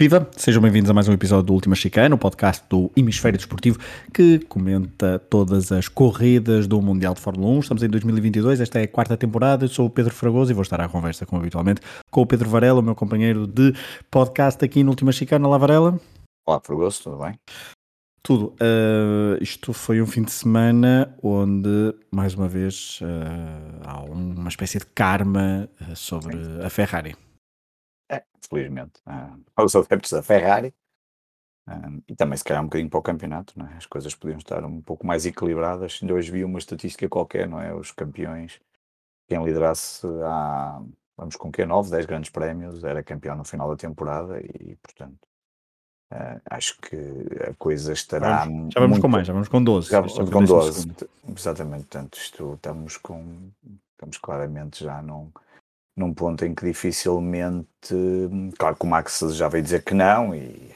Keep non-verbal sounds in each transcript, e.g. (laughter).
Viva! Sejam bem-vindos a mais um episódio do Última Chicana, o podcast do Hemisfério Desportivo que comenta todas as corridas do Mundial de Fórmula 1. Estamos em 2022, esta é a quarta temporada. Eu sou o Pedro Fragoso e vou estar à conversa, como habitualmente, com o Pedro Varela, o meu companheiro de podcast aqui no Última Chicana. Olá, Varela. Olá, Fragoso, tudo bem? Tudo. Uh, isto foi um fim de semana onde, mais uma vez, uh, há uma espécie de karma uh, sobre a Ferrari. É, felizmente. Uh, aos adeptos da Ferrari. Uh, e também, se calhar, um bocadinho para o campeonato, não é? as coisas podiam estar um pouco mais equilibradas. Ainda hoje vi uma estatística qualquer, não é? Os campeões, quem liderasse há, vamos com que 9, 10 grandes prémios, era campeão no final da temporada e, portanto, uh, acho que a coisa estará. Vamos, já vamos muito... com mais, já vamos com 12. Já vamos com 12, exatamente. Portanto, isto estamos com. Estamos claramente já num num ponto em que dificilmente. Claro que o Max já veio dizer que não, e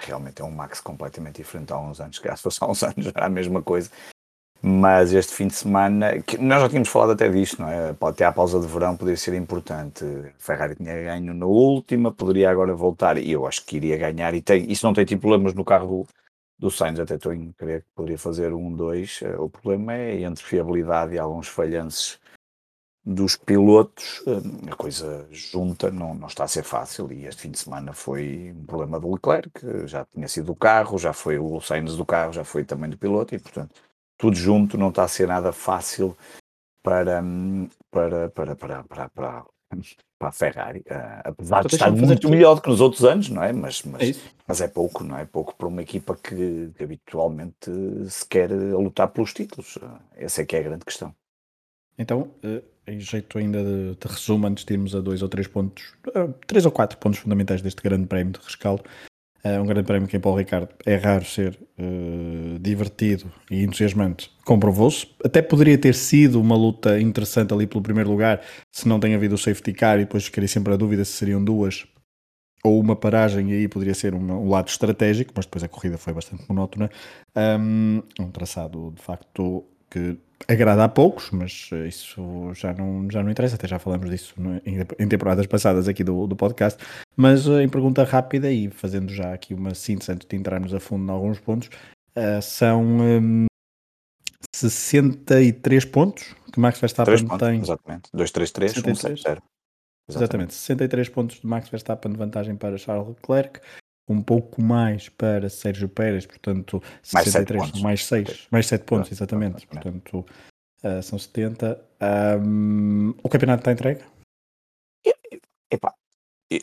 realmente é um Max completamente diferente há uns anos. Se fosse há uns (laughs) anos era a mesma coisa. Mas este fim de semana, que nós já tínhamos falado até disto, não é? Até a pausa de verão poderia ser importante. Ferrari tinha ganho na última, poderia agora voltar, e eu acho que iria ganhar. E tem, isso não tem tipo problemas no carro do, do Sainz, até estou em querer que poderia fazer um, dois. Eh, o problema é entre fiabilidade e alguns falhanços dos pilotos, hum, a coisa junta não, não está a ser fácil e este fim de semana foi um problema do Leclerc, que já tinha sido do carro, já foi o Sainz do carro, já foi também do piloto e portanto tudo junto não está a ser nada fácil para, hum, para, para, para, para, para, para a Ferrari, uh, apesar então, de estar muito melhor do que nos outros anos, não é? Mas, mas, é mas é pouco, não é? Pouco para uma equipa que, que habitualmente se quer lutar pelos títulos. Essa é que é a grande questão. Então, uh, em jeito ainda de, de, resumo, antes de irmos a dois ou três pontos, uh, três ou quatro pontos fundamentais deste grande prémio de rescaldo. Uh, um grande prémio que em Paulo Ricardo é raro ser divertido e entusiasmante, comprovou-se. Até poderia ter sido uma luta interessante ali pelo primeiro lugar, se não tem havido o safety car e depois ficaria sempre a dúvida se seriam duas ou uma paragem, e aí poderia ser um, um lado estratégico, mas depois a corrida foi bastante monótona. Um, um traçado de facto que agrada a poucos, mas isso já não, já não interessa, até já falamos disso em temporadas passadas aqui do, do podcast. Mas eh, em pergunta rápida e fazendo já aqui uma síntese antes de entrarmos a fundo em alguns pontos, uh, são um, 63 pontos que Max Verstappen pontos, tem. Exatamente, 2, 3, 3, 1, 0. Exatamente, 63 pontos de Max Verstappen de vantagem para Charles Leclerc, um pouco mais para Sérgio Pérez, portanto, mais 63, pontos. mais 6, mais 7 pontos, exatamente, portanto, uh, são 70. Um, o campeonato está entregue? Epá,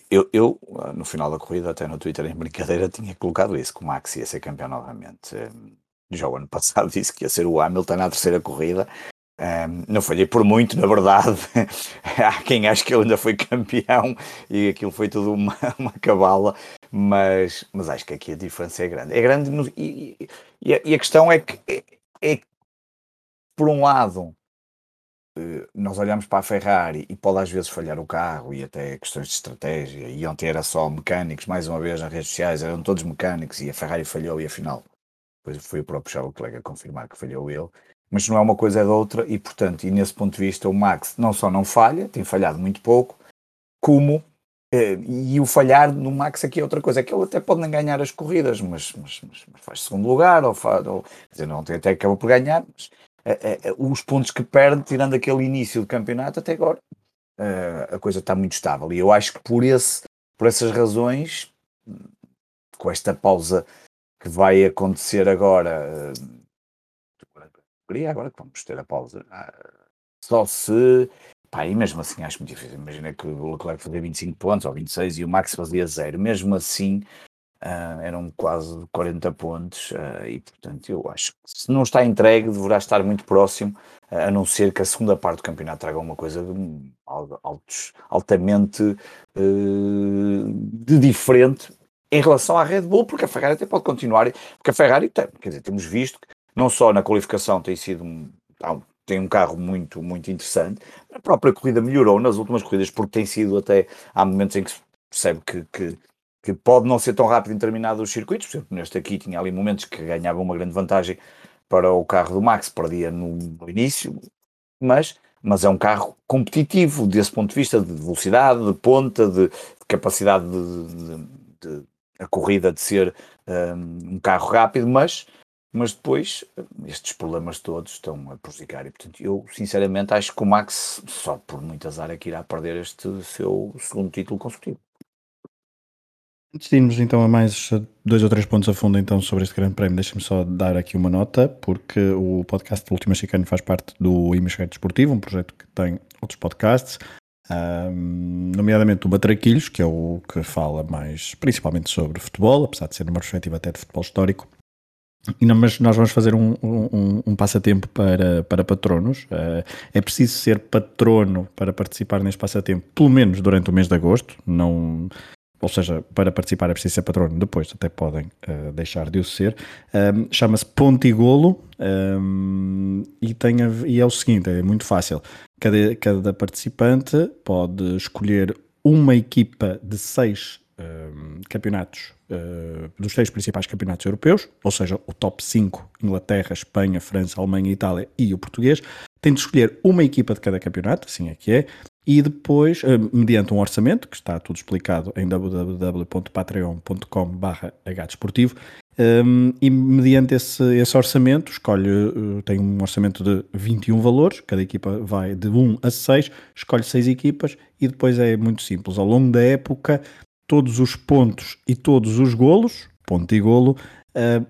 eu, eu, no final da corrida, até no Twitter em brincadeira, tinha colocado isso, que o Max ia ser campeão novamente. Já o ano (laughs) passado disse que ia ser o Hamilton na terceira corrida, um, não falhei por muito, na verdade. (laughs) Há quem acha que ele ainda foi campeão e aquilo foi tudo uma, (laughs) uma cabala, mas, mas acho que aqui a diferença é grande. É grande no, e, e, a, e, a, questão é que, é, é por um lado, eh, nós olhamos para a Ferrari e pode às vezes falhar o carro e até questões de estratégia. E ontem era só mecânicos, mais uma vez nas redes sociais eram todos mecânicos e a Ferrari falhou e afinal. Depois foi o próprio Charles Leclerc a confirmar que falhou ele mas não é uma coisa é da outra e portanto, e nesse ponto de vista o Max não só não falha, tem falhado muito pouco, como eh, e o falhar no Max aqui é outra coisa, é que ele até pode nem ganhar as corridas, mas, mas, mas, mas faz segundo lugar, ou, faz, ou quer dizer, não até acaba por ganhar, mas eh, eh, os pontos que perde, tirando aquele início do campeonato até agora, a coisa está muito estável. E eu acho que por, esse, por essas razões, com esta pausa que vai acontecer agora agora que vamos ter a pausa. Ah, só se. Pá, e mesmo assim acho muito difícil. Imagina que o Leclerc fazia 25 pontos ou 26 e o Max fazia zero. Mesmo assim, uh, eram quase 40 pontos. Uh, e portanto, eu acho que se não está entregue, deverá estar muito próximo. Uh, a não ser que a segunda parte do campeonato traga uma coisa de, altos, altamente de diferente em relação à Red Bull, porque a Ferrari até pode continuar. Porque a Ferrari, tem, quer dizer, temos visto que não só na qualificação tem sido um, tem um carro muito, muito interessante, a própria corrida melhorou nas últimas corridas, porque tem sido até, há momentos em que se percebe que, que, que pode não ser tão rápido em determinados circuitos, por exemplo, neste aqui tinha ali momentos que ganhava uma grande vantagem para o carro do Max, perdia no, no início, mas, mas é um carro competitivo desse ponto de vista de velocidade, de ponta, de, de capacidade de, de, de a corrida de ser um, um carro rápido, mas mas depois estes problemas todos estão a prejudicar e portanto eu sinceramente acho que o Max só por muito azar é que irá perder este seu segundo título consecutivo. Antes de irmos então a mais dois ou três pontos a fundo então sobre este grande prémio, deixa-me só dar aqui uma nota, porque o podcast do Última Chicane faz parte do Hemisfério Desportivo, um projeto que tem outros podcasts, um, nomeadamente o Batraquilhos, que é o que fala mais principalmente sobre futebol, apesar de ser numa perspectiva até de futebol histórico, mas nós vamos fazer um, um, um passatempo para, para patronos. Uh, é preciso ser patrono para participar neste passatempo, pelo menos durante o mês de agosto. Não, ou seja, para participar é preciso ser patrono, depois até podem uh, deixar de o ser. Um, Chama-se Pontigolo um, e, tem a, e é o seguinte: é muito fácil. Cada, cada participante pode escolher uma equipa de seis um, campeonatos uh, dos seis principais campeonatos europeus, ou seja, o top 5, Inglaterra, Espanha, França, Alemanha, Itália e o português, tem de escolher uma equipa de cada campeonato, assim é que é, e depois, uh, mediante um orçamento, que está tudo explicado em www.patreon.com barra hdesportivo, um, e mediante esse, esse orçamento, escolhe, uh, tem um orçamento de 21 valores, cada equipa vai de 1 a 6, escolhe 6 equipas e depois é muito simples. Ao longo da época, todos os pontos e todos os golos, ponto e golo, uh,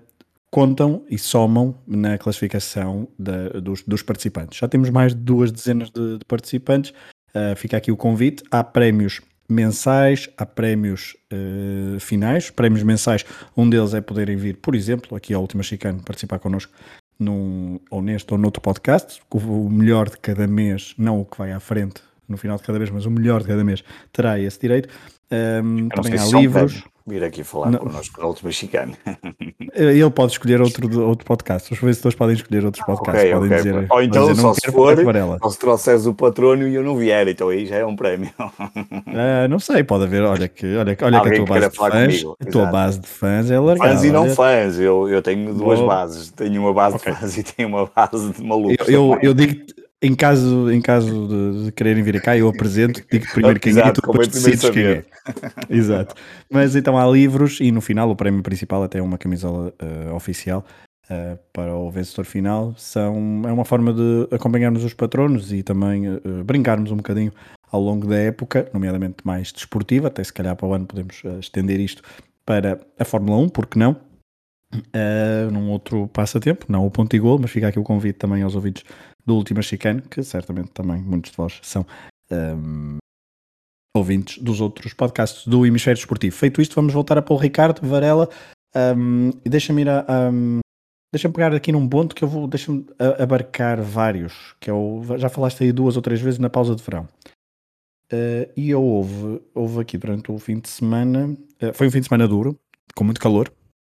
contam e somam na classificação da, dos, dos, participantes. Já temos mais de duas dezenas de, de participantes. Uh, fica aqui o convite. Há prémios mensais, há prémios uh, finais. Prémios mensais, um deles é poderem vir, por exemplo, aqui ao Última Chicano, participar connosco num, ou neste ou noutro podcast. O melhor de cada mês, não o que vai à frente no final de cada mês, mas o melhor de cada mês terá esse direito. Um, também há livros. Vir aqui falar não. connosco no Último Mexicano. Ele pode escolher outro, outro podcast. Os vencedores podem escolher outros podcasts. Okay, podem okay. dizer, Ou então, dizer, só se for, ou se trouxeres o patrono e eu não vier, então aí já é um prémio. Uh, (laughs) não sei, pode haver. Olha que, olha, olha que a tua base de fãs, a tua base de fãs é largada. Fãs e não olha. fãs. Eu, eu tenho duas Boa. bases. Tenho uma base okay. de fãs e tenho uma base de malucos. Eu, eu, eu digo em caso, em caso de, de, quererem vir cá, eu apresento, digo primeiro quem é e tu depois decides quem é. (laughs) Exato. Mas então há livros e no final o prémio principal até é uma camisola uh, oficial uh, para o vencedor final. São, é uma forma de acompanharmos os patronos e também uh, brincarmos um bocadinho ao longo da época, nomeadamente mais desportiva, até se calhar para o ano podemos estender isto para a Fórmula 1, porque não? Num outro passatempo, não o ponto e gol, mas fica aqui o convite também aos ouvintes do Última Chicane, que certamente também muitos de vós são um, ouvintes dos outros podcasts do Hemisfério Desportivo. Feito isto, vamos voltar a Paulo Ricardo, Varela, um, e deixa-me ir a. Um, deixa-me pegar aqui num ponto que eu vou. Deixa-me abarcar vários, que eu já falaste aí duas ou três vezes na pausa de verão. Uh, e eu houve, houve aqui durante o fim de semana, uh, foi um fim de semana duro, com muito calor,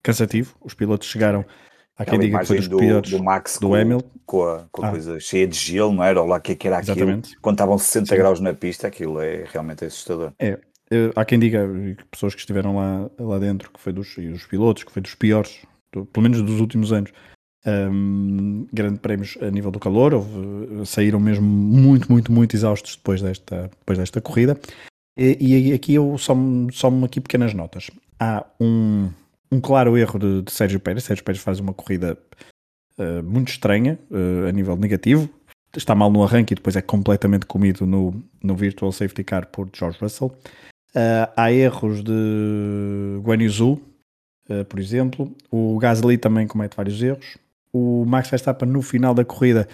cansativo. Os pilotos chegaram Há quem diga que foi dos do, piores do Max do com, Hamilton. Com a, com a ah. coisa cheia de gelo, não era? Ou lá o que, é que era aquilo. Exatamente. Quando estavam 60 Sim. graus na pista, aquilo é realmente assustador. É. é. Há quem diga, pessoas que estiveram lá, lá dentro, que foi dos, e os pilotos, que foi dos piores, do, pelo menos dos últimos anos, um, grande prémios a nível do calor, houve, saíram mesmo muito, muito, muito exaustos depois desta, depois desta corrida. E, e aqui eu só, só aqui pequenas notas. Há um, um claro erro de, de Sérgio Pérez. Sérgio Pérez faz uma corrida uh, muito estranha uh, a nível negativo. Está mal no arranque e depois é completamente comido no, no Virtual Safety Car por George Russell. Uh, há erros de Guan Yu por exemplo. O Gasly também comete vários erros. O Max Verstappen no final da corrida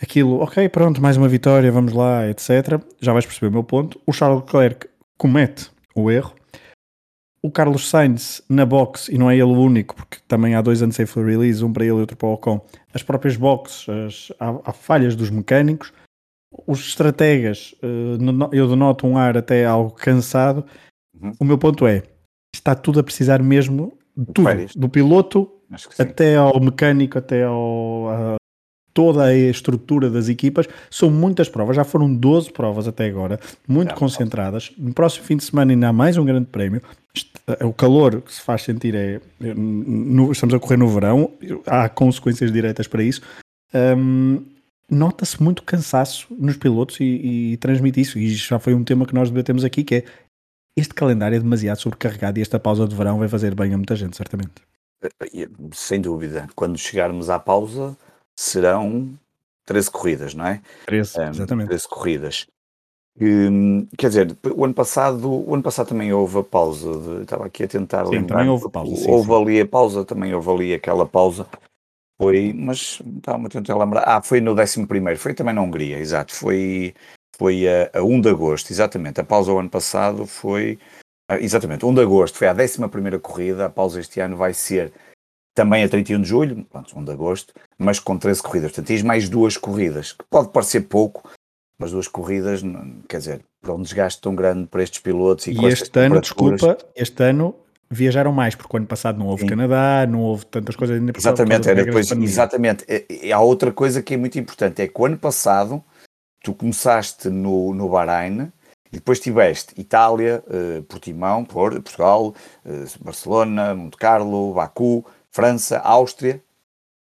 aquilo, ok, pronto, mais uma vitória, vamos lá, etc. Já vais perceber o meu ponto. O Charles Leclerc comete o erro o Carlos Sainz na box, e não é ele o único, porque também há dois unsafe release, um para ele e outro para o Ocon, as próprias boxes, as, há, há, falhas dos mecânicos, os estrategas, uh, eu denoto um ar até algo cansado. Uhum. O meu ponto é, está tudo a precisar mesmo de tudo, do piloto até ao mecânico, até ao, toda a estrutura das equipas. São muitas provas, já foram 12 provas até agora, muito é, concentradas. No próximo fim de semana ainda há mais um grande prémio. O calor que se faz sentir é. No, estamos a correr no verão, há consequências diretas para isso. Um, Nota-se muito cansaço nos pilotos e, e transmite isso. E já foi um tema que nós debatemos aqui, que é este calendário é demasiado sobrecarregado e esta pausa de verão vai fazer bem a muita gente, certamente. Sem dúvida. Quando chegarmos à pausa, serão 13 corridas, não é? 13, um, exatamente. 13 corridas. Hum, quer dizer, o ano passado, o ano passado também houve a pausa. De, estava aqui a tentar sim, lembrar. Também houve pausa. Sim, houve sim. ali a pausa, também houve ali aquela pausa. Foi, mas estava a tentar lembrar. Ah, foi no 11, foi também na Hungria, exato. Foi, foi a, a 1 de agosto, exatamente. A pausa o ano passado foi. Ah, exatamente, 1 de agosto foi a 11 corrida. A pausa este ano vai ser também a 31 de julho, pronto, 1 de agosto, mas com 13 corridas. Portanto, tens mais duas corridas, que pode parecer pouco, mas duas corridas, quer dizer, para um desgaste tão grande para estes pilotos. E, e este ano, desculpa, este ano viajaram mais, porque o ano passado não houve Sim. Canadá, não houve tantas coisas ainda Exatamente, era depois, exatamente. E há outra coisa que é muito importante, é que o ano passado tu começaste no, no Bahrein e depois tiveste Itália, eh, Portimão, Portugal, eh, Barcelona, Monte Carlo, Baku, França, Áustria,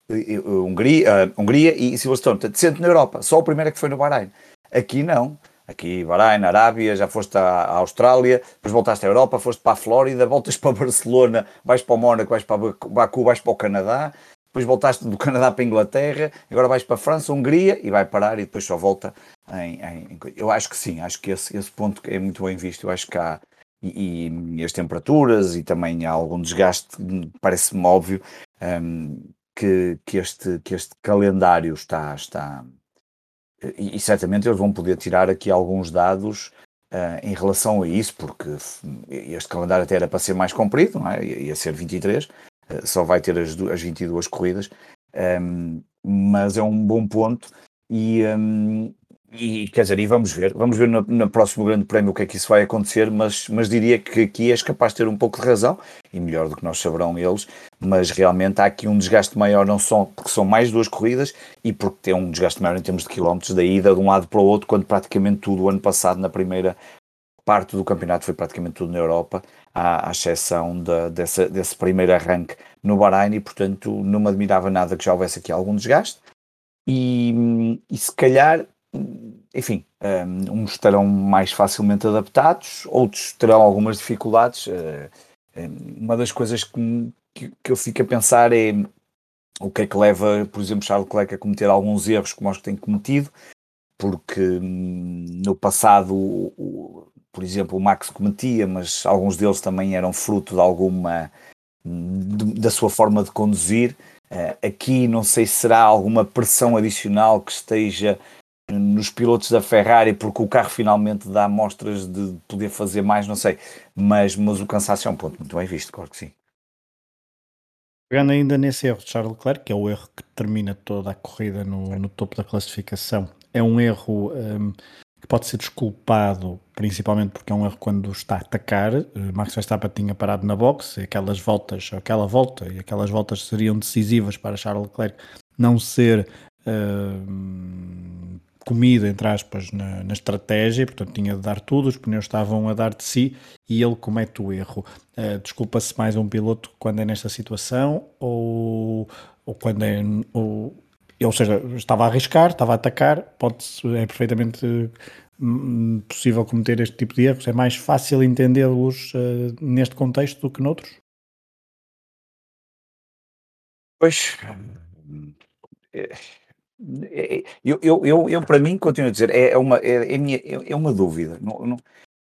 Hungria, uh, Hungria e Silverstone. Portanto, sempre na Europa. Só o primeiro é que foi no Bahrein. Aqui não. Aqui, Bahrein, Arábia, já foste à, à Austrália, depois voltaste à Europa, foste para a Flórida, voltas para (laughs) Barcelona, vais para o Mónaco, vais para Baku, vais para o Canadá, depois voltaste do Canadá para a Inglaterra, agora vais para a França, Hungria e vai parar e depois só volta em, em, Eu acho que sim, acho que esse, esse ponto é muito bem visto. Eu acho que há, e, e, as temperaturas e também há algum desgaste, parece-me óbvio um, que, que, este, que este calendário está, está e, e, certamente eles vão poder tirar aqui alguns dados uh, em relação a isso, porque este calendário até era para ser mais comprido, não é? ia ser 23, uh, só vai ter as, as 22 corridas, um, mas é um bom ponto e, um, e quer dizer, e vamos ver, vamos ver no, no, próximo grande prémio o que é que isso vai acontecer, mas, mas diria que aqui és capaz de ter um pouco de razão, e melhor do que nós saberão eles, mas realmente há aqui um desgaste maior, não só porque são mais duas corridas, e porque tem um desgaste maior em termos de quilómetros da ida de um lado para o outro, quando praticamente tudo o ano passado, na primeira parte do campeonato, foi praticamente tudo na Europa, à, à exceção de, dessa, desse primeiro arranque no Bahrein, e portanto não me admirava nada que já houvesse aqui algum desgaste. E, e se calhar enfim, um, uns estarão mais facilmente adaptados, outros terão algumas dificuldades. Uh, uma das coisas que, que, eu fico a pensar é o que é que leva, por exemplo, Charles Leclerc a cometer alguns erros como os que tem cometido, porque hum, no passado, por exemplo, o Max cometia, mas alguns deles também eram fruto de alguma da sua forma de conduzir. Uh, aqui não sei se será alguma pressão adicional que esteja nos pilotos da Ferrari, porque o carro finalmente dá mostras de poder fazer mais, não sei, mas, mas o cansaço é um ponto muito bem visto, claro que sim. Pegando ainda nesse erro de Charles Leclerc, que é o erro que termina toda a corrida no, no topo da classificação, é um erro um, que pode ser desculpado, principalmente porque é um erro quando está a atacar. Uh, Max Verstappen tinha parado na box, aquelas voltas, aquela volta e aquelas voltas seriam decisivas para Charles Leclerc não ser uh, comida, entre aspas, na, na, estratégia, portanto tinha de dar tudo, os pneus estavam a dar de si e ele comete o erro. Uh, Desculpa-se mais um piloto quando é nesta situação ou, ou quando é. Ou, ou seja, estava a arriscar, estava a atacar, pode é perfeitamente hum, possível cometer este tipo de erros, é mais fácil entendê-los uh, neste contexto do que noutros? Pois. É, eu, eu, eu, eu, para mim, continuo a dizer, é, é uma, é, é, minha, é, é uma dúvida. Não, não,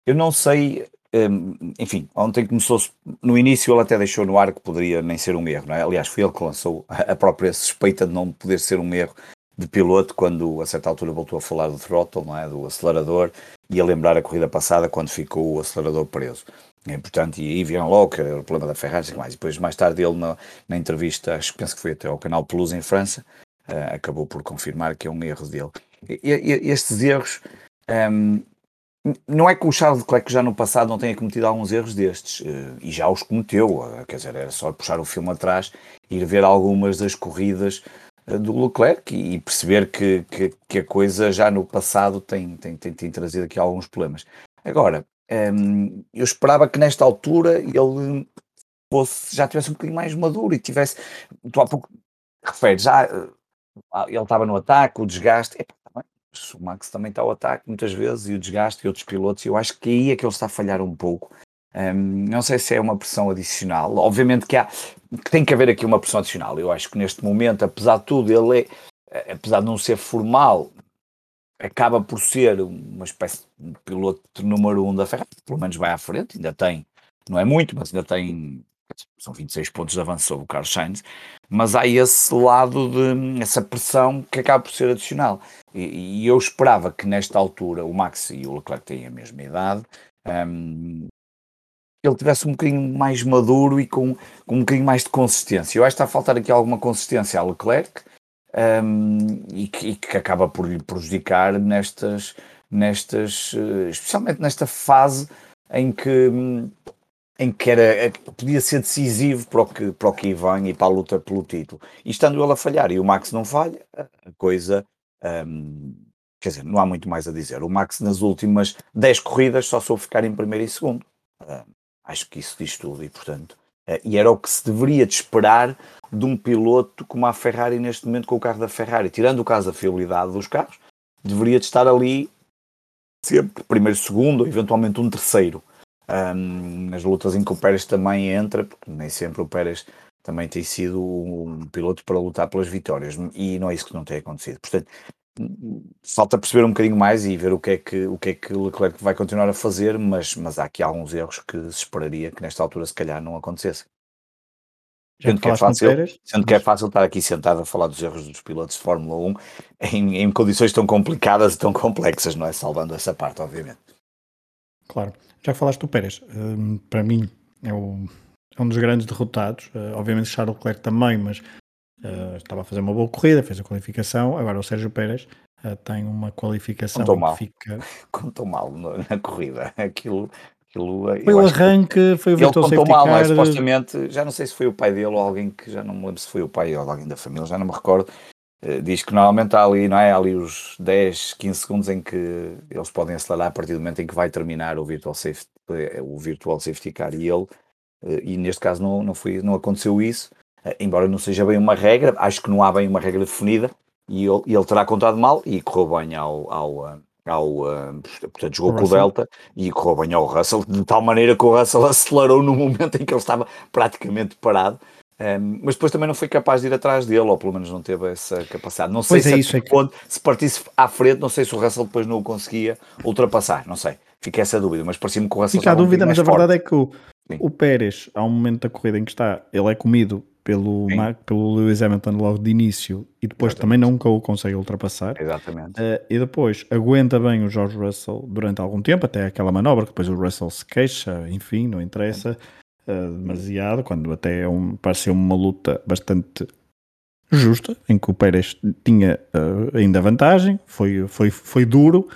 eu não sei, um, enfim, ontem começou-se, no início ele até deixou no ar que poderia nem ser um erro, não é? Aliás, foi ele que lançou a própria suspeita de não poder ser um erro de piloto, quando a certa altura voltou a falar do throttle, não é? Do acelerador, e a lembrar a corrida passada quando ficou o acelerador preso. É, portanto, e aí vieram logo, que era o problema da Ferrari e mais. E depois, mais tarde, ele na, na entrevista, acho que penso que foi até ao canal Plus em França, uh, acabou por confirmar que é um erro dele. E, e, estes erros, um, ehm, não é que o Charles Leclerc já no passado não tenha cometido alguns erros destes, uh, e já os cometeu, uh, quer dizer, era só puxar o filme atrás ir ver algumas das corridas do Leclerc e perceber que, que, que, a coisa já no passado tem, tem, tem, tem trazido aqui alguns problemas. Agora, um, ehm, eu esperava que nesta altura ele fosse, já tivesse um bocadinho mais maduro e tivesse, tu há pouco referes, já ele estava no ataque, o desgaste. Epa, o Max também está ao ataque muitas vezes e o desgaste e outros pilotos. Eu acho que aí é que ele está a falhar um pouco. Um, não sei se é uma pressão adicional. Obviamente que há que tem que haver aqui uma pressão adicional. Eu acho que neste momento, apesar de tudo, ele é, apesar de não ser formal, acaba por ser uma espécie de piloto número um da Ferrari, pelo menos vai à frente, ainda tem, não é muito, mas ainda tem, são 26 pontos de avanço sobre o Carlos Sainz, mas há esse lado de, essa pressão que acaba por ser adicional. E, e eu esperava que nesta altura o Max e o Leclerc têm a mesma idade, um, ele tivesse um bocadinho mais maduro e com, com um bocadinho mais de consistência. Eu acho que está a faltar aqui alguma consistência ao Leclerc, um, e, que, e, que, acaba por lhe prejudicar nestas, nestas, eh, especialmente nesta fase em que, em que era, eh, podia ser decisivo para o que, para o que vem e para a luta pelo título. E estando ele a falhar e o Max não falha, a coisa. Um, quer dizer, não há muito mais a dizer. O Max nas últimas 10 corridas só soube ficar em primeiro e segundo. Uh, acho que isso diz tudo e, portanto, uh, e era o que se deveria de esperar de um piloto como a Ferrari neste momento com o carro da Ferrari. Tirando o caso da fiabilidade dos carros, deveria de estar ali sempre primeiro, segundo, ou eventualmente um terceiro. Um, nas lutas em que o Pérez também entra, porque nem sempre o Pérez também tem sido um piloto para lutar pelas vitórias, e não é isso que não tem acontecido. Portanto, falta perceber um bocadinho mais e ver o que é que o que é que Leclerc vai continuar a fazer, mas, mas há aqui alguns erros que se esperaria que nesta altura se calhar não acontecesse. Sendo que, é fácil, sendo que é fácil estar aqui sentado a falar dos erros dos pilotos de Fórmula 1 em, em condições tão complicadas e tão (laughs) complexas, não é? Salvando essa parte, obviamente. Claro. Já falaste do Pérez, um, para mim é, o, é, um dos grandes derrotados. Uh, obviamente Charles Leclerc também, mas uh, estava a fazer uma boa corrida, fez a qualificação. Agora o Sérgio Pérez uh, tem uma qualificação Contou mal. que fica. (laughs) Contou mal na corrida. Aquilo Aquilo, foi o arranque, foi o Ele contou mal, mas supostamente, já não sei se foi o pai dele ou alguém que já não me lembro se foi o pai ou alguém da família, já não me recordo. Uh, diz que normalmente há ali, não é? Há ali os 10, 15 segundos em que eles podem acelerar a partir do momento em que vai terminar o virtual safety, eh, o virtual safety car e ele, uh, e neste caso não, não, foi, não aconteceu isso, embora não seja bem uma regra, acho que não há bem uma regra definida e ele, ele terá contado mal e correu bem ao, ao ao, portanto, jogou com o Delta e correu bem ao Russell, de tal maneira que o Russell (laughs) acelerou no momento em que ele estava praticamente parado. Um, mas depois também não foi capaz de ir atrás dele, ou pelo menos não teve essa capacidade. Não sei pois se, é isso, é que... se partisse à frente, não sei se o Russell depois não o conseguia ultrapassar, não sei. Fica essa dúvida, mas parecia-me que o Russell. Fica a dúvida, mas a verdade é que o, o Pérez, há um momento da corrida em que está, ele é comido pelo, Mark, pelo Lewis Hamilton logo de início e depois Exatamente. também nunca o consegue ultrapassar. Exatamente. Uh, e depois aguenta bem o George Russell durante algum tempo, até aquela manobra, que depois o Russell se queixa, enfim, não interessa uh, demasiado, quando até é um, pareceu uma luta bastante justa, em que o Pérez tinha uh, ainda vantagem, foi, foi, foi duro,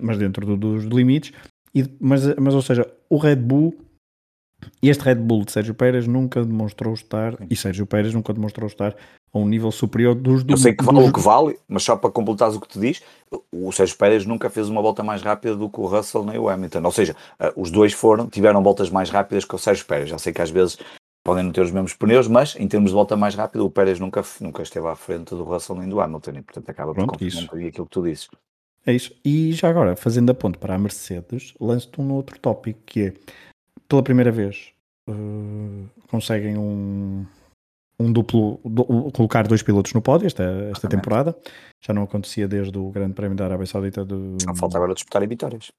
mas dentro do, dos limites. E, mas, mas, ou seja, o Red Bull este Red Bull de Sérgio Pérez nunca demonstrou estar, e Sérgio Pérez nunca demonstrou estar a um nível superior dos Eu sei que vale o que vale, mas só para completares o que te diz, o Sérgio Pérez nunca fez uma volta mais rápida do que o Russell nem o Hamilton. Ou seja, eh, os dois foram, tiveram voltas mais rápidas que o Sérgio Pérez. Já sei que às vezes podem não ter os mesmos pneus, mas em termos de volta mais rápida, o Pérez nunca, nunca esteve à frente do Russell nem do Hamilton, e portanto acaba por confirmar aquilo que tu dizes. É isso. E já agora, fazendo a ponto para a Mercedes, lanço-te um outro tópico que é pela primeira vez uh, conseguem um, um duplo, do, colocar dois pilotos no pódio esta, esta temporada. Já não acontecia desde o Grande Prémio da Arábia Saudita. Do... Só falta agora disputarem vitórias.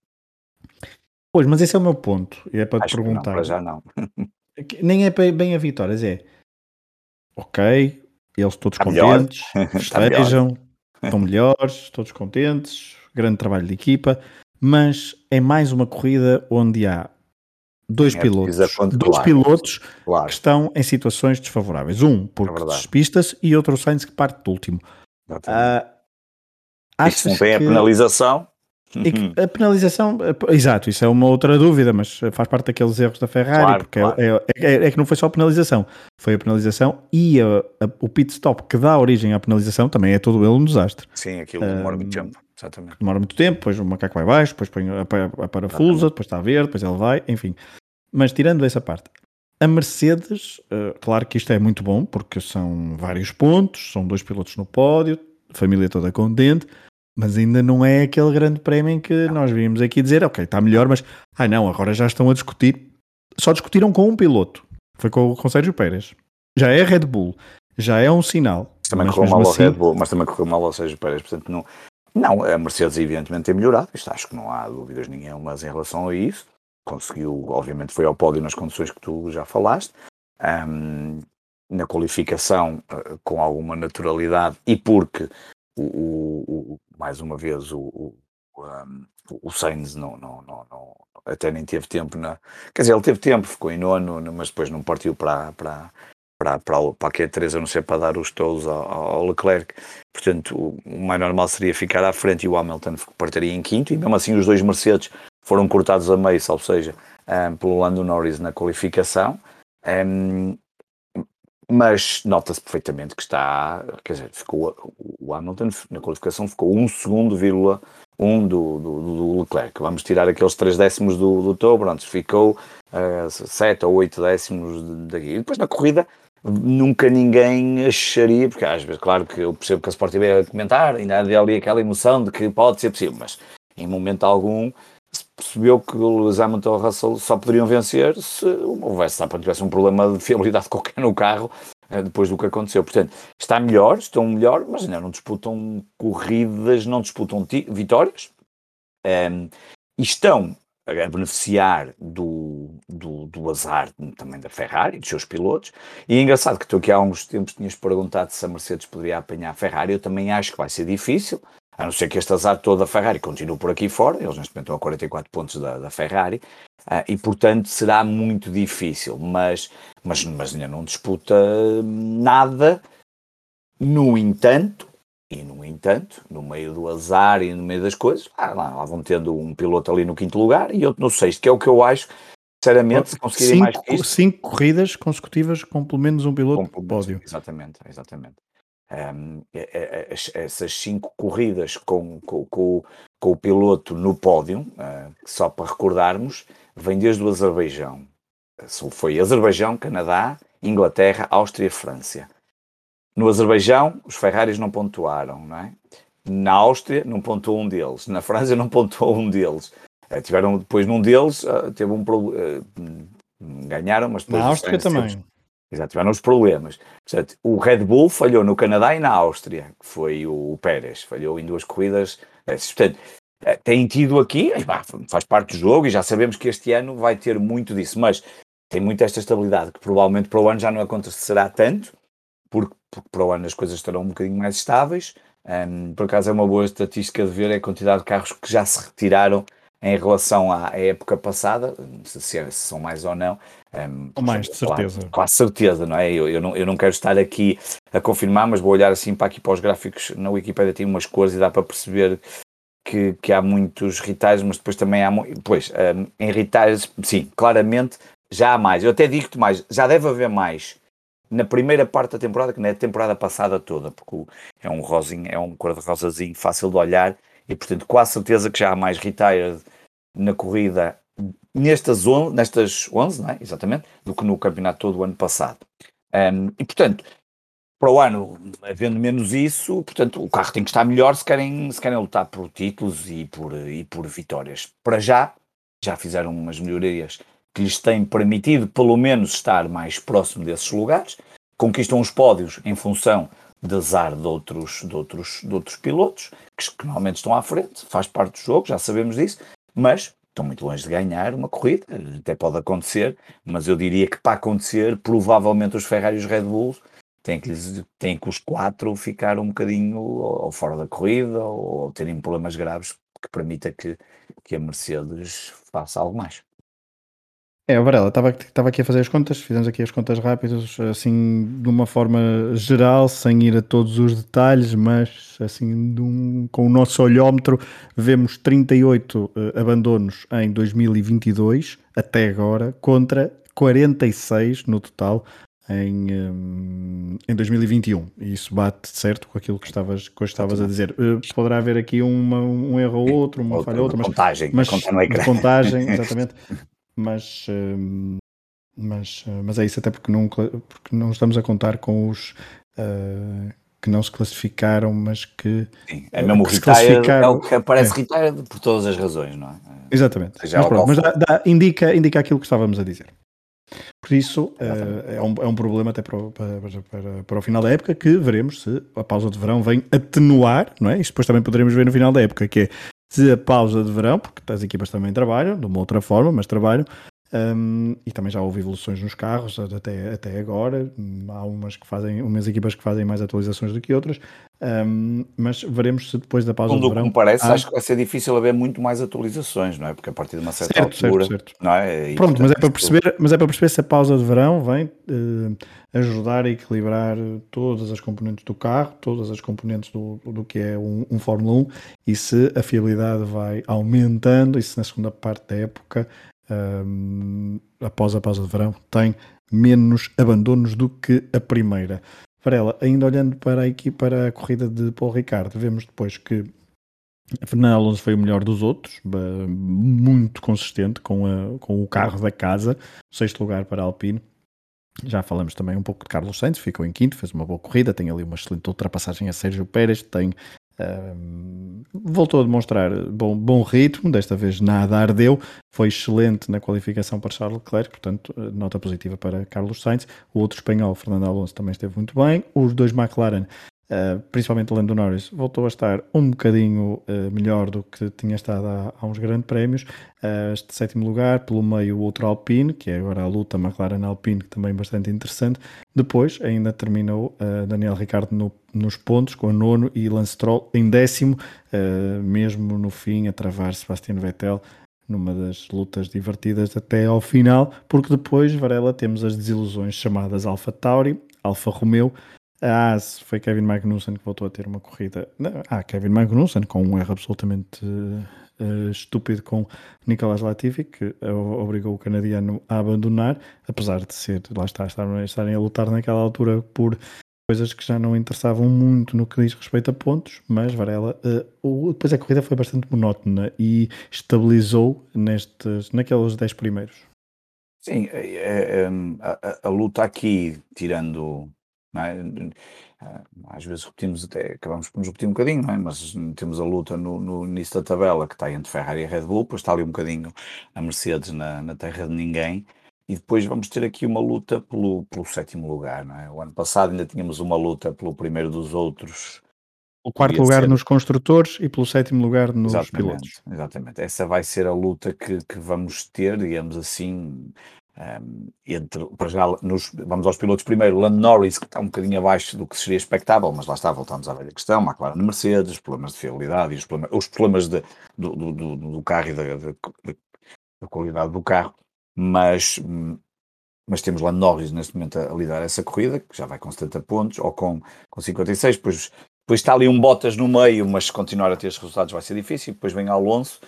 Pois, mas esse é o meu ponto. E é para Acho te perguntar. Não, para já não. (laughs) É Nem é bem a vitórias, é ok, eles todos Está contentes, (laughs) estejam, estão melhores, todos contentes, grande trabalho de equipa, mas é mais uma corrida onde há dois é, pilotos, dois pilotos claro. que estão em situações desfavoráveis. Um porque é despistas e outro Sainz que parte do último. Uh, Isso não tem que... a penalização. A penalização, exato, isso é uma outra dúvida, mas faz parte daqueles erros da Ferrari, claro, porque é, claro. É, é, é, que não foi só a penalização, foi a penalização e a, a, o pit stop que dá origem à penalização também é todo ele um desastre. Sim, aquilo demora muito tempo, exatamente. Demora muito tempo, depois o macaco vai baixo, depois põe a, a, parafusa, depois está a verde, depois ele vai, enfim. Mas tirando essa parte, a Mercedes, uh, claro que isto é muito bom, porque são vários pontos, são dois pilotos no pódio, família toda contente, mas ainda não é aquele grande prémio em que nós vimos aqui dizer, ok, está melhor, mas ai não, agora já estão a discutir. Só discutiram com um piloto, foi com, com o Sérgio Pérez. Já é Red Bull, já é um sinal. Mas também correu mal assim, ao Red Bull, mas também correu mal ao Sérgio Pérez, portanto não. Não, a Mercedes evidentemente tem melhorado, isto acho que não há dúvidas nenhumas em relação a isso. Conseguiu, obviamente foi ao pódio nas condições que tu já falaste. Um, na qualificação uh, com alguma naturalidade e porque o, o, o mais uma vez o, o, um, o Sainz não, não, não, não, até nem teve tempo na. Quer dizer, ele teve tempo, ficou em nono, mas depois não partiu para, para, para, para, para a Q3, a não ser para dar os tolos ao, ao Leclerc. Portanto, o, mais normal seria ficar à frente e o Hamilton partiria em quinto, e mesmo assim os dois Mercedes foram cortados a meio, ou seja, um, pelo Lando Norris na qualificação. Um, mas nota-se perfeitamente que está, quer dizer, ficou, o Hamilton na qualificação ficou um segundo, vírgula um do, do, do, Leclerc. Vamos tirar aqueles três décimos do, do Touro, antes ficou uh, sete ou oito décimos daqui. E depois na corrida nunca ninguém acharia, porque às vezes, claro que eu percebo que a Sport TV a comentar, ainda há ali aquela emoção de que pode ser possível, mas em momento algum percebeu que o Lewis Hamilton e o Russell só poderiam vencer se o Verstappen tivesse um problema de fiabilidade (laughs) qualquer no carro eh, depois do que aconteceu. Portanto, está melhor, estão melhor, mas ainda não disputam corridas, não disputam vitórias um, ehm, e estão a beneficiar do, do, do, azar também da Ferrari, dos seus pilotos. E é engraçado que tu aqui há uns tempos tinhas perguntado se a Mercedes poderia apanhar a Ferrari. Eu também acho que vai ser difícil, a não ser que este azar todo da Ferrari continue por aqui fora. Eles neste momento estão a 44 pontos da, da Ferrari. Uh, e portanto será muito difícil, mas, mas, mas ainda não disputa nada. No entanto, e, no entanto, no meio do azar e no meio das coisas, ah, lá, lá, vão tendo um piloto ali no quinto lugar e outro no sexto, que é o que eu acho, sinceramente, se conseguirem cinco, mais que isto, Cinco corridas consecutivas com pelo menos um piloto no pódio. Exatamente, exatamente. Um, essas cinco corridas com, com, com, com o piloto no pódio, uh, só para recordarmos, vem desde o Azerbaijão. Foi Azerbaijão, Canadá, Inglaterra, Áustria e França. No Azerbaijão, os Ferraris não pontuaram, não é? Na Áustria, não pontuou um deles. Na França, não pontuou um deles. Uh, tiveram depois num deles, uh, teve um problema. Uh, ganharam, mas depois. Na Áustria também. Teve, exato, tiveram os problemas. Portanto, o Red Bull falhou no Canadá e na Áustria, que foi o, Pérez. Falhou em duas corridas. Portanto, tem tido aqui, faz parte do jogo e já sabemos que este ano vai ter muito disso, mas tem muito esta estabilidade que provavelmente para o ano já não acontecerá tanto, porque, porque para o ano as coisas estarão um bocadinho mais estáveis. Um, por acaso é uma boa estatística de ver a quantidade de carros que já se retiraram em relação à época passada, se, se são mais ou não. Um, ou mais, de certeza. Com a certeza, não é? Eu, eu, não, eu não quero estar aqui a confirmar, mas vou olhar assim para aqui para os gráficos na Wikipedia, tem umas cores e dá para perceber que, que há muitos retails, mas depois também há. Pois, um, em retails, sim, claramente já há mais. Eu até digo-te mais, já deve haver mais na primeira parte da temporada que na temporada passada toda, porque é um rosinho, é um cor-de-rosazinho fácil de olhar e, portanto, quase certeza que já há mais retired na corrida nestas, on, nestas 11, não é? exatamente, do que no campeonato todo o ano passado. Um, e, portanto, para o ano, havendo menos isso, portanto, o carro tem que estar melhor se querem, se querem lutar por títulos e por, e por vitórias. Para já, já fizeram umas melhorias que lhes têm permitido, pelo menos, estar mais próximo desses lugares. Conquistam os pódios em função de azar de outros, de outros, de outros pilotos, que, que normalmente estão à frente, faz parte do jogo, já sabemos disso, mas estão muito longe de ganhar uma corrida, até pode acontecer, mas eu diria que para acontecer, provavelmente os Ferrari e os Red Bulls tem que, tem que os quatro ficar um bocadinho ou, fora da corrida ou, ou terem problemas graves que permita que, que a Mercedes faça algo mais. É, Varela, estava aqui a fazer as contas, fizemos aqui as contas rápidas, assim, de uma forma geral, sem ir a todos os detalhes, mas assim, um, com o nosso olhómetro, vemos 38 uh, eh, abandonos em 2022, até agora, contra 46 no total em, um, em 2021. E isso bate certo com aquilo que estavas, que estavas a dizer. Uh, poderá haver aqui uma, um erro ou outro, uma falha ou outra, mas, contagem, mas conta contagem, (laughs) exatamente. Mas, um, mas, mas é isso, até porque não, porque não estamos a contar com os. Uh, que não se classificaram, mas que. Sim, é mesmo o retired, é o que aparece é. retired por todas as razões, não é? Exatamente. mas, pronto, mas dá, dá, indica, indica aquilo que estávamos a dizer. Por isso, é, um, é um problema até para, para, para, para, o final da época que veremos se a pausa de verão vem atenuar, não é? Isto depois também poderemos ver no final da época, que é se a pausa de verão, porque as equipas também trabalham, de uma outra forma, mas trabalham, um, e também já houve evoluções nos carros até, até agora. Há umas que fazem, umas equipas que fazem mais atualizações do que outras, um, mas veremos se depois da pausa Segundo do verão. Como parece, há... acho que vai ser difícil haver muito mais atualizações, não é? Porque a partir de uma certa certo, altura, certo, certo. não é? E, Pronto, mas é para perceber, mas é para perceber se a pausa de verão vem uh, ajudar a equilibrar todas as componentes do carro, todas as componentes do, do que é um, um Fórmula 1 e se a fiabilidade vai aumentando e se na segunda parte da época um, após a pausa de verão, tem menos abandonos do que a primeira. Varela, ainda olhando para a equipa, para a corrida de Paul Ricard, vemos depois que Fernando Alonso foi o melhor dos outros, muito consistente com, a, com o carro da casa, sexto lugar para a Alpine. Já falamos também um pouco de Carlos Sainz, ficou em quinto, fez uma boa corrida, tem ali uma excelente ultrapassagem a Sérgio Pérez, tem voltou a demonstrar bom, bom ritmo, desta vez nada ardeu, foi excelente na qualificação para Charles Leclerc, portanto, eh, nota positiva para Carlos Sainz. O outro espanhol, Fernando Alonso, também esteve muito bem. Os dois McLaren Uh, principalmente Lando Norris, voltou a estar um bocadinho uh, melhor do que tinha estado há, há uns grandes prémios. Uh, este sétimo lugar, pelo meio outro Alpine, que é agora a luta McLaren-Alpine, que também é bastante interessante. Depois ainda terminou Daniel Ricciardo no, nos pontos, com o nono, e Lance Stroll em décimo, mesmo no fim, a travar Sebastian Vettel numa das lutas divertidas até ao final, porque depois, Varela, temos as desilusões chamadas Alfa Tauri, Alfa Romeo, a AS foi Kevin Magnussen que voltou a ter uma corrida. Ah, Kevin Magnussen com um erro absolutamente uh, estúpido com Nicolas Latifi, que obrigou o canadiano a abandonar, apesar de ser, lá está, estarem a lutar naquela altura por coisas que já não interessavam muito no que diz respeito a pontos, mas Varela, uh, depois a corrida foi bastante monótona e estabilizou nestes, naqueles 10 primeiros. Sim, é, é, a, a, a, luta aqui, tirando é? Ah, às vezes repetimos até, acabamos por nos repetir um bocadinho, é? mas temos a luta no, no, início da tabela que está entre Ferrari e Red Bull, depois está ali um bocadinho a Mercedes na, na terra de ninguém, e depois vamos ter aqui uma luta pelo, pelo sétimo lugar. É? O ano passado ainda tínhamos uma luta pelo primeiro dos outros. O quarto lugar ser... nos construtores e pelo sétimo lugar nos exatamente, pilotos. Exatamente. Essa vai ser a luta que, que vamos ter, digamos assim, um, entre, para já, nos, vamos aos pilotos primeiro, Lando Norris, que está um bocadinho abaixo do que seria expectável, mas lá está, voltamos à velha questão, McLaren de Mercedes, problemas de fiabilidade e os problemas, os problemas de, do, do, do, carro e da, da, da, qualidade do carro, mas, mas temos Lando Norris neste momento a, a lidar essa corrida, que já vai com 70 pontos, ou com, com 56, depois, depois está ali um Bottas no meio, mas se continuar a ter estes resultados vai ser difícil, depois vem Alonso,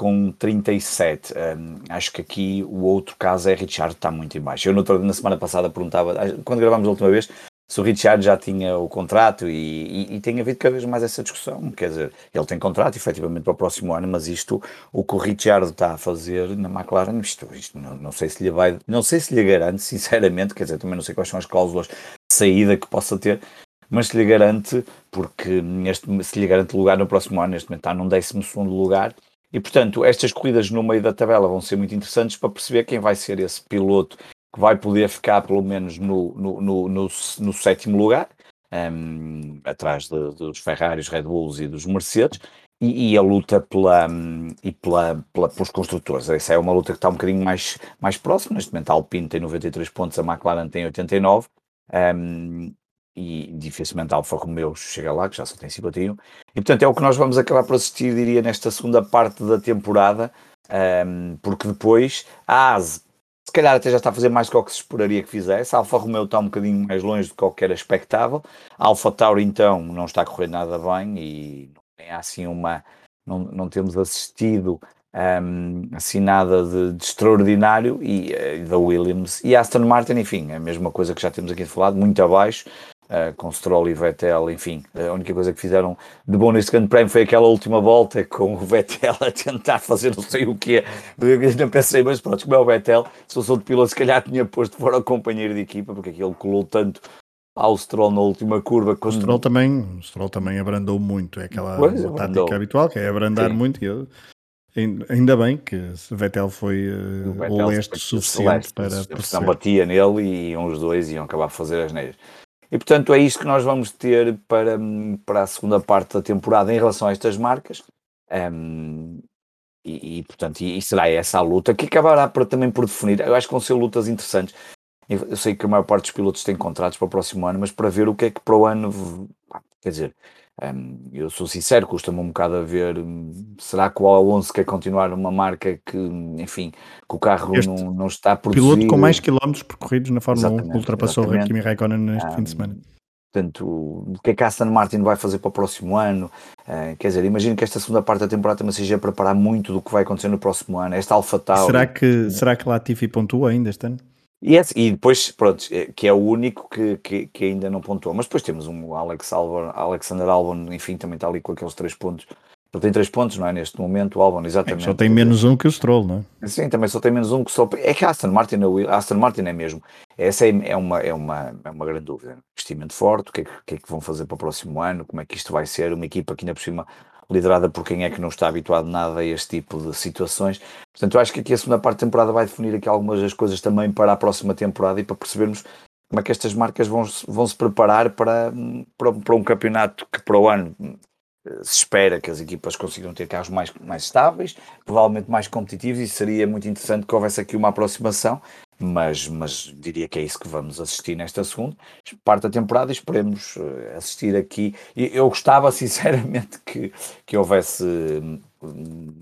com 37. Um, acho que aqui o outro caso é Richard está muito em baixo. Eu na semana passada perguntava, quando gravámos a última vez, se o Richard já tinha o contrato e, e, e, tem havido cada vez mais essa discussão. Quer dizer, ele tem contrato efetivamente para o próximo ano, mas isto, o que o Richard está a fazer na McLaren, isto, isto não, não, sei se lhe vai, não sei se lhe garante, (laughs) sinceramente, quer dizer, também não sei quais são as cláusulas de saída que possa ter, mas se lhe garante, porque neste, se lhe garante lugar no próximo ano, neste momento está num 12 segundo lugar, e, portanto, estas corridas no meio da tabela vão ser muito interessantes para perceber quem vai ser esse piloto que vai poder ficar, pelo menos, no, no, no, no, no sétimo lugar, um, atrás de, dos Ferraris, Red Bulls e dos Mercedes, e, e a luta pela, um, e pela, pela, pelos construtores. Essa é uma luta que está um bocadinho mais, mais próxima. Neste momento, a Alpine tem 93 pontos, a McLaren tem 89. Um, e dificilmente Alfa Romeo chega lá, que já só tem 51. E portanto é o que nós vamos acabar por assistir, diria, nesta segunda parte da temporada, um, porque depois a ASE se calhar até já está a fazer mais do que se esperaria que fizesse. A Alfa Romeo está um bocadinho mais longe do que qualquer expectável. A Alfa Tauri então não está a correr nada bem e não tem assim uma. Não, não temos assistido um, assim nada de, de extraordinário e, uh, da Williams e Aston Martin, enfim, é a mesma coisa que já temos aqui falado, muito abaixo uh, com Stroll e Vettel, enfim, a única coisa que fizeram de bom neste grande prémio foi aquela última volta com o Vettel a tentar fazer não sei o que eu não pensei, mas pronto, como é o Vettel, se eu sou de piloto, se calhar tinha posto fora o companheiro de equipa, porque aquele colou tanto ao Stroll na última curva. Quando... O, Stroll também, o Stroll também abrandou muito, é aquela pois, tática habitual, que é abrandar Sim. muito. E eu, ainda bem que Vettel foi uh, o leste suficiente celeste, para perceber. Não batia nele e uns dois iam acabar a fazer as neiras. E portanto é isto que nós vamos ter para, para a segunda parte da temporada em relação a estas marcas. Um, e, e, portanto, e, e, será essa a luta que acabará por, também por definir. Eu acho que vão ser lutas interessantes. Eu sei que a maior parte dos pilotos tem contratos para o próximo ano, mas para ver o que é que para o ano. Quer dizer, um, eu sou sincero, custa-me um bocado a ver. Será que o Alonso quer continuar uma marca que, enfim, que o carro não, não está produzido? Piloto com mais quilómetros percorridos na Fórmula exatamente, 1 ultrapassou o Kimi Raikkonen neste um, fim de semana. Portanto, o que é que a Aston Martin vai fazer para o próximo ano? Uh, quer dizer, imagino que esta segunda parte da temporada também seja preparar muito do que vai acontecer no próximo ano. Esta AlphaTauri... Será que, será que Latifi pontua ainda este ano? E, é, e depois, pronto, é, que é o único que, que, que, ainda não pontuou. Mas depois temos um Alex Albon, Alexander Albon, enfim, também está ali com aqueles três pontos ele tem três pontos, não é? Neste momento, o Albon, exatamente. É, só tem menos um que o Stroll, não é? Sim, também só tem menos um que só. É que a Aston Martin, a Aston Martin é mesmo. Essa é, é, uma, é, uma, é uma grande dúvida. Investimento forte, o que, é que, que, é que vão fazer para o próximo ano, como é que isto vai ser? Uma equipa que ainda por cima liderada por quem é que não está habituado nada a este tipo de situações. Portanto, eu acho que aqui a segunda parte da temporada vai definir aqui algumas das coisas também para a próxima temporada e para percebermos como é que estas marcas vão, vão se preparar para, para, para um campeonato que para o ano se espera que as equipas consigam ter carros mais, mais estáveis, provavelmente mais competitivos, e seria muito interessante que houvesse aqui uma aproximação, mas, mas diria que é isso que vamos assistir nesta segunda parte da temporada e esperemos eh, assistir aqui. Eu gostava (laughs) sinceramente que, que houvesse hum,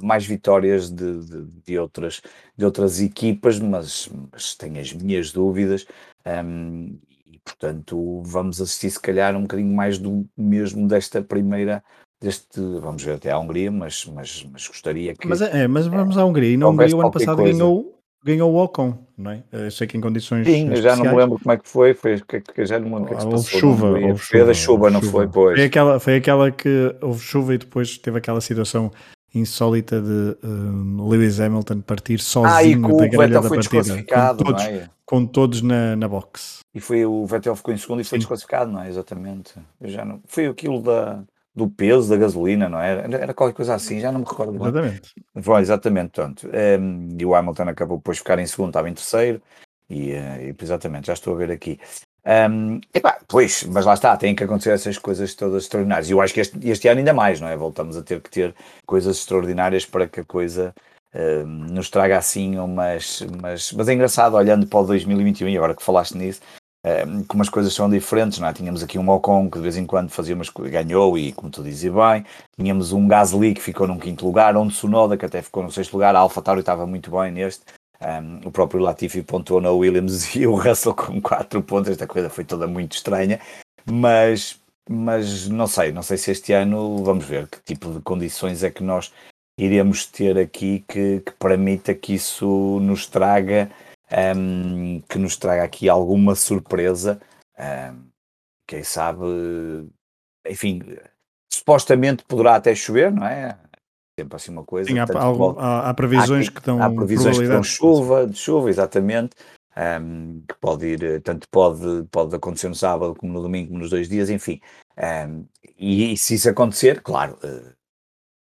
mais vitórias de, de, de outras, de outras equipas, mas, mas tenho as minhas dúvidas. Um, e portanto vamos assistir se calhar um bocadinho mais do mesmo desta primeira deste, vamos ver até à Hungria, mas, mas, mas gostaria que. Mas, é, mas vamos à Hungria. E na Hungria o ano passado ganhou, ganhou o Ocon, não é? Eu sei que em condições. Sim, já não me lembro como é que foi, foi que, que já não me lembro que, é que se passou. Chuva, houve chuva. Foi da chuva, não chuva. foi? Pois. Foi aquela, foi aquela que houve chuva e depois teve aquela situação insólita de uh, Lewis Hamilton partir sozinho ah, e com da grelha da partida com todos, é? com todos na, na box e foi o Vettel ficou em segundo e foi Sim. desclassificado, não é? Exatamente. Eu já não, foi aquilo da, do peso da gasolina, não é? era? Era qualquer coisa assim, já não me recordo. Exatamente. Bem. exatamente, tanto. Um, ehm, e o Hamilton acabou depois de ficar em segundo, estava em terceiro, e, uh, e exatamente, já estou a ver aqui. Um, ehm, epá, pois, mas lá está, tem que acontecer essas coisas todas extraordinárias. E eu acho que este, este, ano ainda mais, não é? Voltamos a ter que ter coisas extraordinárias para que a coisa uh, nos traga assim umas. Mas, mas é engraçado, olhando para o 2021, e agora que falaste nisso, uh, como as coisas são diferentes, não é? Tínhamos aqui um Ocon que de vez em quando fazia umas ganhou e como tu dizes bem, tínhamos um Gasly que ficou num quinto lugar, um Tsunoda que até ficou no sexto lugar, a Alfa Tauri estava muito bem neste, um, o próprio Latifi pontuou na Williams (laughs) e o Russell com quatro pontos, esta coisa foi toda muito estranha, mas, mas não sei, não sei se este ano, vamos ver que tipo de condições é que nós iremos ter aqui que, que permita que isso nos traga um, que nos traga aqui alguma surpresa. Um, quem sabe, enfim, supostamente poderá até chover, não é? Sempre assim uma coisa. Sim, há, há, há, previsões há, que estão. Há previsões que estão chuva, de chuva, exatamente. Um, que pode ir, tanto pode, pode acontecer no sábado como no domingo, como nos dois dias, enfim. Um, e, e, se isso acontecer, claro, uh,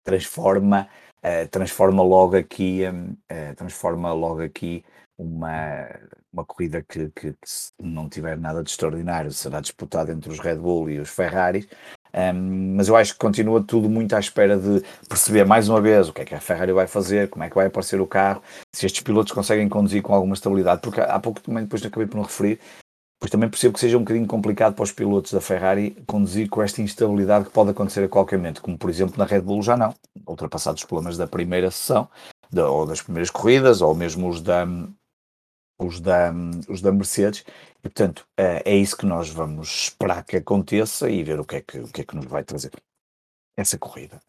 transforma, uh, transforma logo aqui, um, uh, eh, transforma logo aqui uma, uma corrida que, que, que, não tiver nada de extraordinário, será disputada entre os Red Bull e os Ferraris. Um, mas eu acho que continua tudo muito à espera de perceber mais uma vez o que é que a Ferrari vai fazer, como é que vai aparecer o carro, se estes pilotos conseguem conduzir com alguma estabilidade, porque há pouco também depois acabei por não referir, pois também percebo que seja um bocadinho complicado para os pilotos da Ferrari conduzir com esta instabilidade que pode acontecer a qualquer momento, como por exemplo na Red Bull já não, ultrapassados os problemas da primeira sessão, ou das primeiras corridas, ou mesmo os da, os da, os da Mercedes, e portanto é, é isso que nós vamos esperar que aconteça e ver o que é que, o que, é que nos vai trazer essa corrida.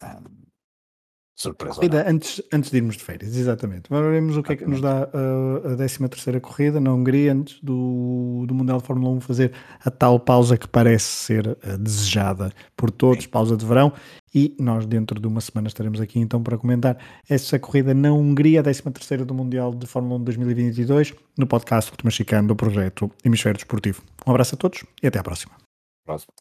Surpresa. Corrida antes, antes de irmos de férias, exatamente. Agora veremos o que é que nos dá uh, a 13 terceira corrida na Hungria antes do, do Mundial de Fórmula 1 fazer a tal pausa que parece ser uh, desejada por todos, Sim. pausa de verão, e nós dentro de uma semana estaremos aqui então para comentar essa corrida na Hungria, a 13 terceira do Mundial de Fórmula 1 2022, no podcast Última Chicane do projeto Hemisfério Desportivo. Um abraço a todos e até à próxima. Próximo.